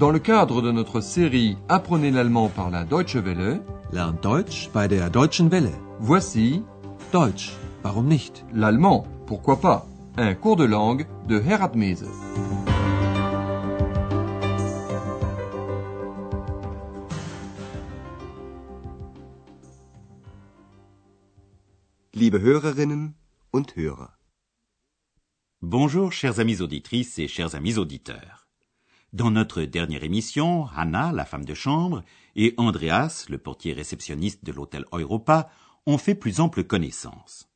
Dans le cadre de notre série Apprenez l'allemand par la Deutsche Welle, Lernt Deutsch bei der Deutschen Welle. voici Deutsch, warum nicht? l'allemand, pourquoi pas, un cours de langue de Herat Mese. Liebe Hörerinnen und Hörer. Bonjour chers amis auditrices et chers amis auditeurs. Dans notre dernière émission, Hannah, la femme de chambre, et Andreas, le portier réceptionniste de l'hôtel Europa, ont fait plus ample connaissance.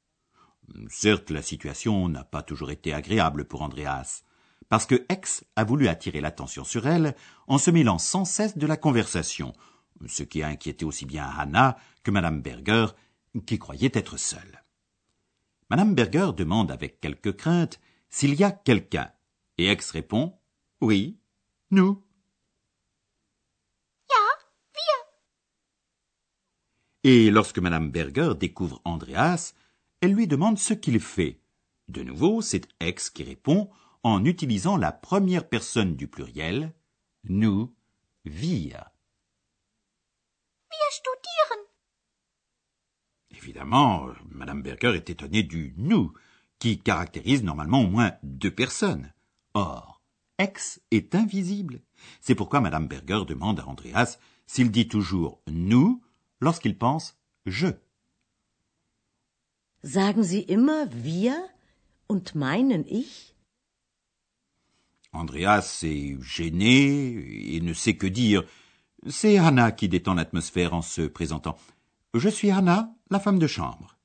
Certes, la situation n'a pas toujours été agréable pour Andreas, parce que X a voulu attirer l'attention sur elle en se mêlant sans cesse de la conversation, ce qui a inquiété aussi bien Hannah que Madame Berger, qui croyait être seule. Madame Berger demande avec quelque crainte s'il y a quelqu'un, et X répond Oui, nous. Et lorsque Madame Berger découvre Andreas, elle lui demande ce qu'il fait. De nouveau, c'est X qui répond en utilisant la première personne du pluriel, nous, wir. Wir studieren. Évidemment, Madame Berger est étonnée du nous, qui caractérise normalement au moins deux personnes. Or, X est invisible. C'est pourquoi Madame Berger demande à Andreas s'il dit toujours nous lorsqu'il pense je. Sagen Sie immer wir und meinen ich? Andreas est gêné et ne sait que dire. C'est Hannah qui détend l'atmosphère en se présentant. Je suis Hannah, la femme de chambre.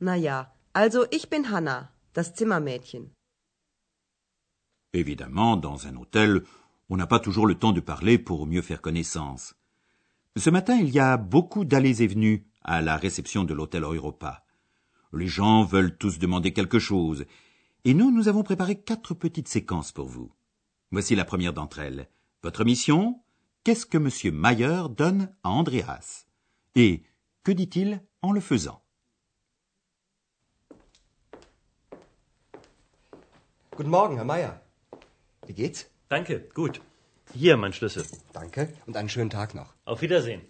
Na ja, also ich bin Hanna, das Zimmermädchen. Évidemment, dans un hôtel, on n'a pas toujours le temps de parler pour mieux faire connaissance. Ce matin, il y a beaucoup d'allées et venues à la réception de l'hôtel Europa. Les gens veulent tous demander quelque chose, et nous, nous avons préparé quatre petites séquences pour vous. Voici la première d'entre elles. Votre mission Qu'est-ce que M. Mayer donne à Andreas? Et que dit-il en le faisant? Wie geht's? Danke, gut. Hier mein Schlüssel. Danke und einen schönen Tag noch. Auf Wiedersehen.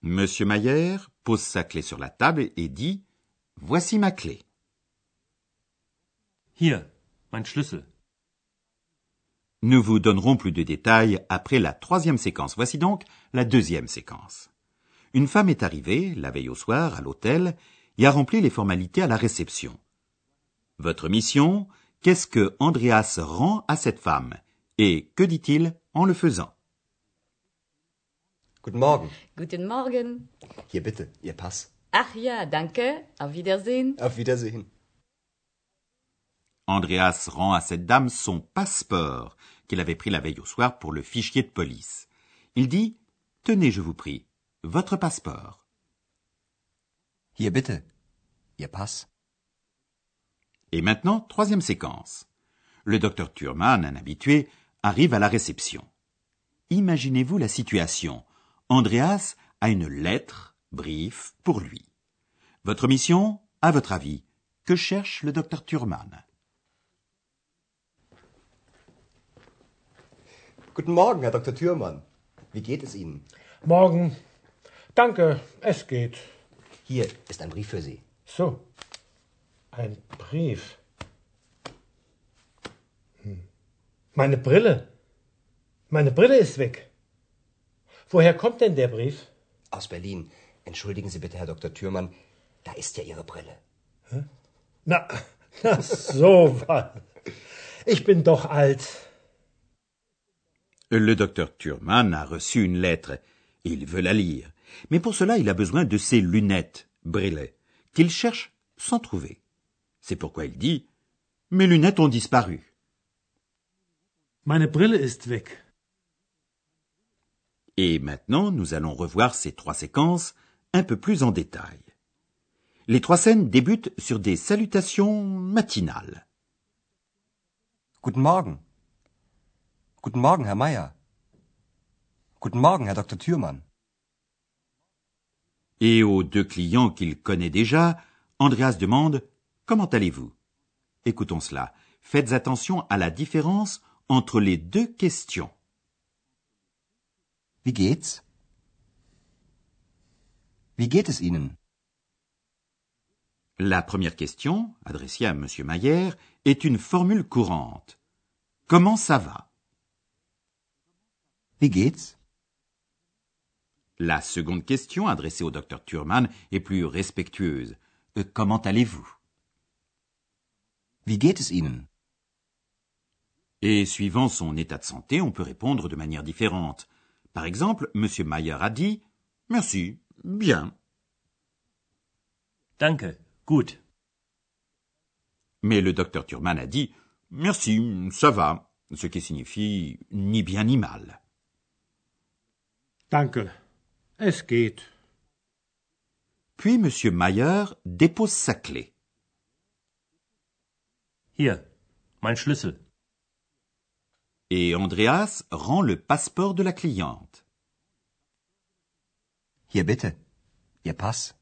Monsieur Mayer pose sa clé sur la table et dit Voici ma clé. Hier, mein Schlüssel. Nous vous donnerons plus de détails après la troisième séquence. Voici donc la deuxième séquence. Une femme est arrivée, la veille au soir, à l'hôtel, et a rempli les formalités à la réception. Votre mission, qu'est-ce que Andreas rend à cette femme Et que dit-il en le faisant? Guten Morgen. Guten Morgen. Hier bitte, Ihr Pass. Ach ja, danke. Auf Wiedersehen. Auf Wiedersehen. Andreas rend à cette dame son passeport qu'il avait pris la veille au soir pour le fichier de police. Il dit Tenez, je vous prie, votre passeport. Hier bitte, Ihr Pass. Et maintenant, troisième séquence. Le docteur Thurman, un habitué, arrive à la réception. Imaginez-vous la situation. Andreas a une lettre, brief, pour lui. Votre mission, à votre avis, que cherche le docteur Thurman Guten Morgen, Herr Dr. Thürmann. Wie geht es Ihnen? Morgen. Danke, es geht. Hier ist ein Brief für Sie. So. Ein Brief. Hm. Meine Brille. Meine Brille ist weg. Woher kommt denn der Brief? Aus Berlin. Entschuldigen Sie bitte, Herr Dr. Thürmann. Da ist ja Ihre Brille. Na, na so was. Ich bin doch alt. Le docteur Thurman a reçu une lettre et il veut la lire. Mais pour cela, il a besoin de ses lunettes, Brillet, qu'il cherche sans trouver. C'est pourquoi il dit Mes lunettes ont disparu. Meine Brille ist weg. Et maintenant, nous allons revoir ces trois séquences un peu plus en détail. Les trois scènes débutent sur des salutations matinales. Guten Morgen. Guten Morgen, Herr Meier. Guten Morgen, Herr Dr. Thürmann. Et aux deux clients qu'il connaît déjà, Andreas demande Comment allez-vous? Écoutons cela. Faites attention à la différence entre les deux questions. Wie geht's? Wie geht es Ihnen? La première question, adressée à M. Mayer, est une formule courante. Comment ça va? Wie geht's? La seconde question, adressée au docteur Thurman, est plus respectueuse. Euh, comment allez-vous? Wie geht es Ihnen? Et suivant son état de santé, on peut répondre de manière différente. Par exemple, M. Mayer a dit Merci, bien. Danke, gut. Mais le docteur Thurman a dit Merci, ça va, ce qui signifie ni bien ni mal. Danke. Es geht. Puis M. Mayer dépose sa clé. Hier, mein Schlüssel. Et Andreas rend le passeport de la cliente. Hier bitte. Ihr Pass.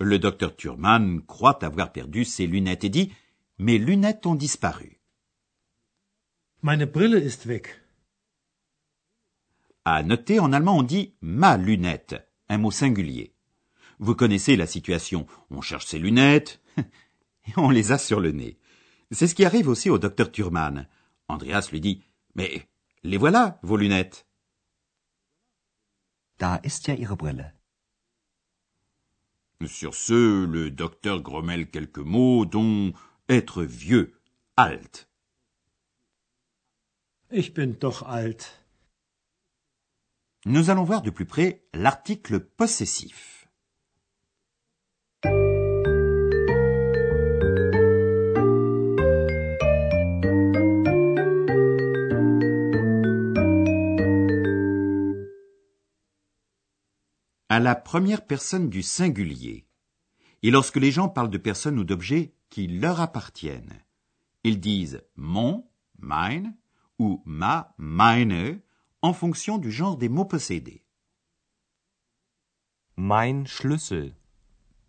Le docteur Thurman croit avoir perdu ses lunettes et dit Mes lunettes ont disparu. Meine Brille ist weg. À noter, en allemand, on dit ma lunette, un mot singulier. Vous connaissez la situation. On cherche ses lunettes et on les a sur le nez. C'est ce qui arrive aussi au docteur Thurman. Andreas lui dit Mais les voilà, vos lunettes. Da ist ja Ihre Brille. Sur ce, le docteur grommelle quelques mots, dont être vieux, alt. Ich bin doch alt. Nous allons voir de plus près l'article possessif. À la première personne du singulier. Et lorsque les gens parlent de personnes ou d'objets qui leur appartiennent, ils disent mon, mine, ou ma, meine, en fonction du genre des mots possédés. Mein Schlüssel.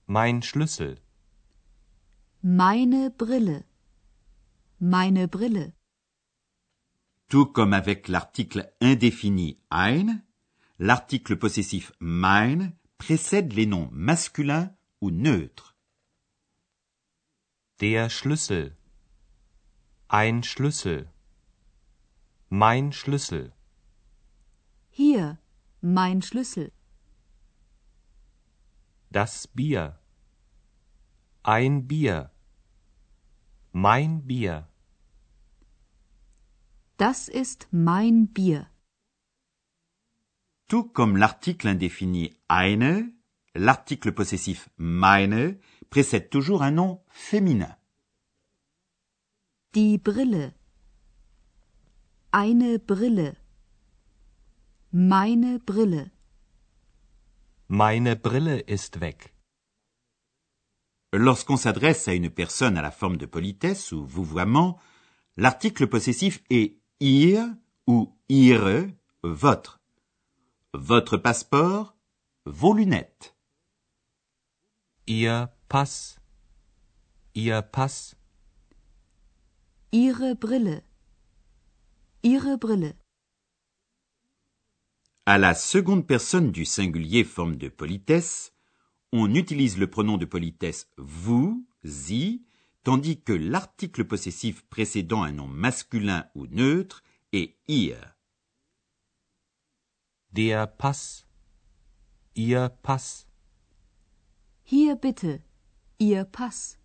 Mein Schlüssel. Meine Brille. Meine Brille. Tout comme avec l'article indéfini ein, l'article possessif mein précède les noms masculins ou neutres. Der Schlüssel. Ein Schlüssel. Mein Schlüssel. Hier, mein Schlüssel. Das Bier. Ein Bier. Mein Bier. Das ist mein Bier. Tout comme l'article indéfini eine, l'article possessif meine précède toujours un nom féminin. Die Brille. Eine Brille. Meine Brille. Meine Brille ist weg. Lorsqu'on s'adresse à une personne à la forme de politesse ou vouvoiement, l'article possessif est ihr ou ihre, votre. Votre passeport, vos lunettes. Ihr Pass. Ihr Pass. Ihre Brille. Ihre Brille. À la seconde personne du singulier forme de politesse, on utilise le pronom de politesse vous, sie, tandis que l'article possessif précédant un nom masculin ou neutre est ihr. Der Pass. Ihr Pass. Hier bitte. Ihr Pass.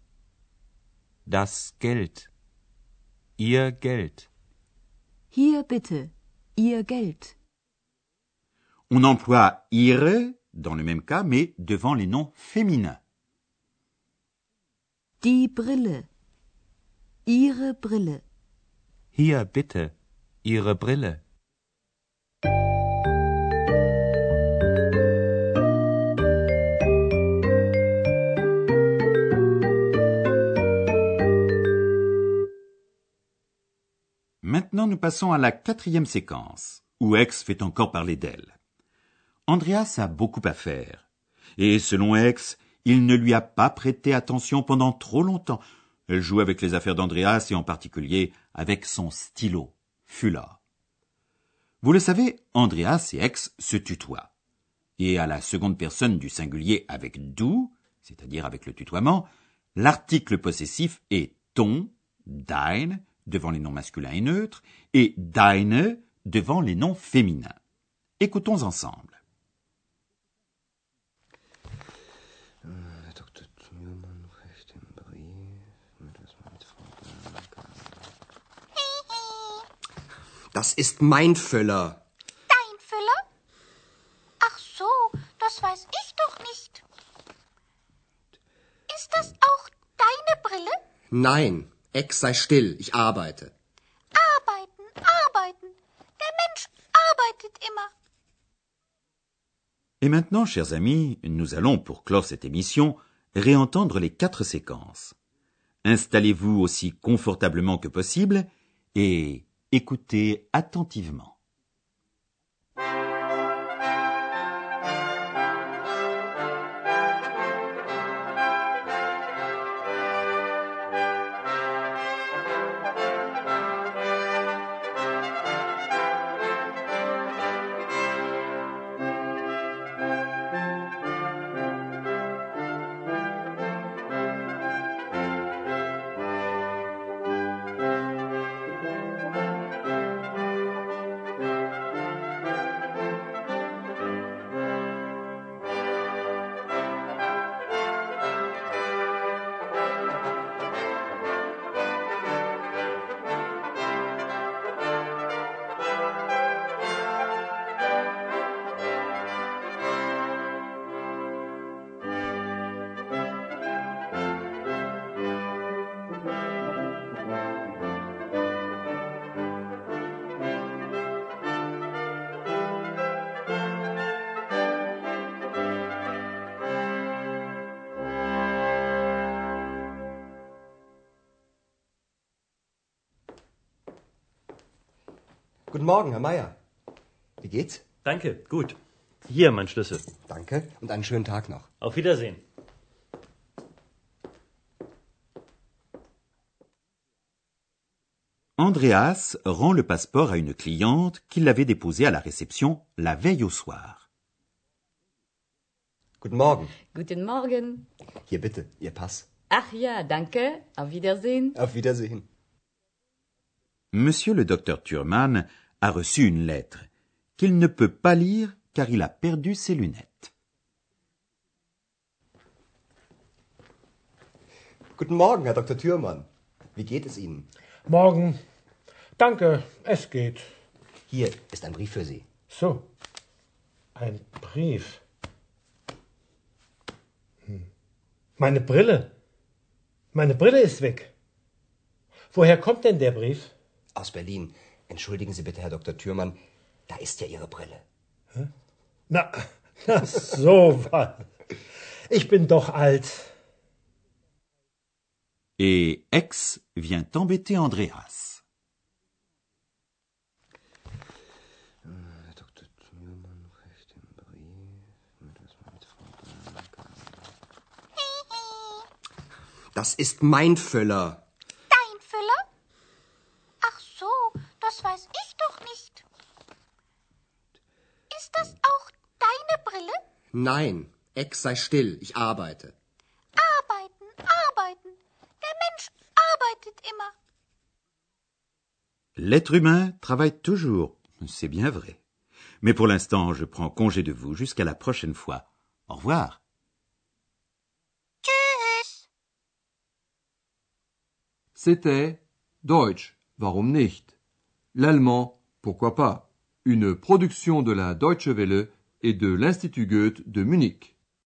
Das Geld. Ihr Geld. Hier bitte. Ihr Geld. On emploie ihre dans le même cas, mais devant les noms féminins. Die Brille. Ihre Brille. Hier bitte. Ihre Brille. Maintenant, nous passons à la quatrième séquence, où X fait encore parler d'elle. Andreas a beaucoup à faire. Et selon X, il ne lui a pas prêté attention pendant trop longtemps. Elle joue avec les affaires d'Andreas et en particulier avec son stylo, Fula. Vous le savez, Andreas et Ex se tutoient. Et à la seconde personne du singulier avec du, c'est-à-dire avec le tutoiement, l'article possessif est ton, dein, devant les noms masculins et neutres, et deine devant les noms féminins. Écoutons ensemble. Das ist mein Füller. Dein Füller? Ach so, das weiß ich doch nicht. Ist das auch deine Brille? Nein, Ex sei still, ich arbeite. Arbeiten, arbeiten. Der Mensch arbeitet immer. Et maintenant, chers amis, nous allons, pour clore cette émission, réentendre les quatre séquences. Installez-vous aussi confortablement que possible et écoutez attentivement. Guten Morgen, Herr Meier. Wie geht's? Danke, gut. Hier, mein Schlüssel. Danke und einen schönen Tag noch. Auf Wiedersehen. Andreas rend le passeport à une cliente qui l'avait déposé à la réception la veille au soir. Guten Morgen. Guten Morgen. Hier bitte, Ihr Pass. Ach ja, danke. Auf Wiedersehen. Auf Wiedersehen. Monsieur le docteur Thurman a reçu une lettre qu'il ne peut pas lire car il a perdu ses lunettes. Guten Morgen, Herr Dr. Thürmann. Wie geht es Ihnen? Morgen. Danke, es geht. Hier ist ein Brief für Sie. So. Ein Brief. Hm. Meine Brille. Meine Brille ist weg. Woher kommt denn der Brief? Aus Berlin. Entschuldigen Sie bitte, Herr Dr. Thürmann. Da ist ja Ihre Brille. Na, na so was. Ich bin doch alt. Et Ex vient embêter Andreas. Das ist mein Füller. Weiß ich doch nicht. Ist das auch deine Brille? Nein, Ex sei still, ich arbeite. Arbeiten, arbeiten. Der Mensch arbeitet immer. L'être humain travaille toujours, c'est bien vrai. Mais pour l'instant, je prends congé de vous jusqu'à la prochaine fois. Au revoir. Tschüss. C'était Deutsch, warum nicht? L'allemand, pourquoi pas? Une production de la Deutsche Welle et de l'Institut Goethe de Munich.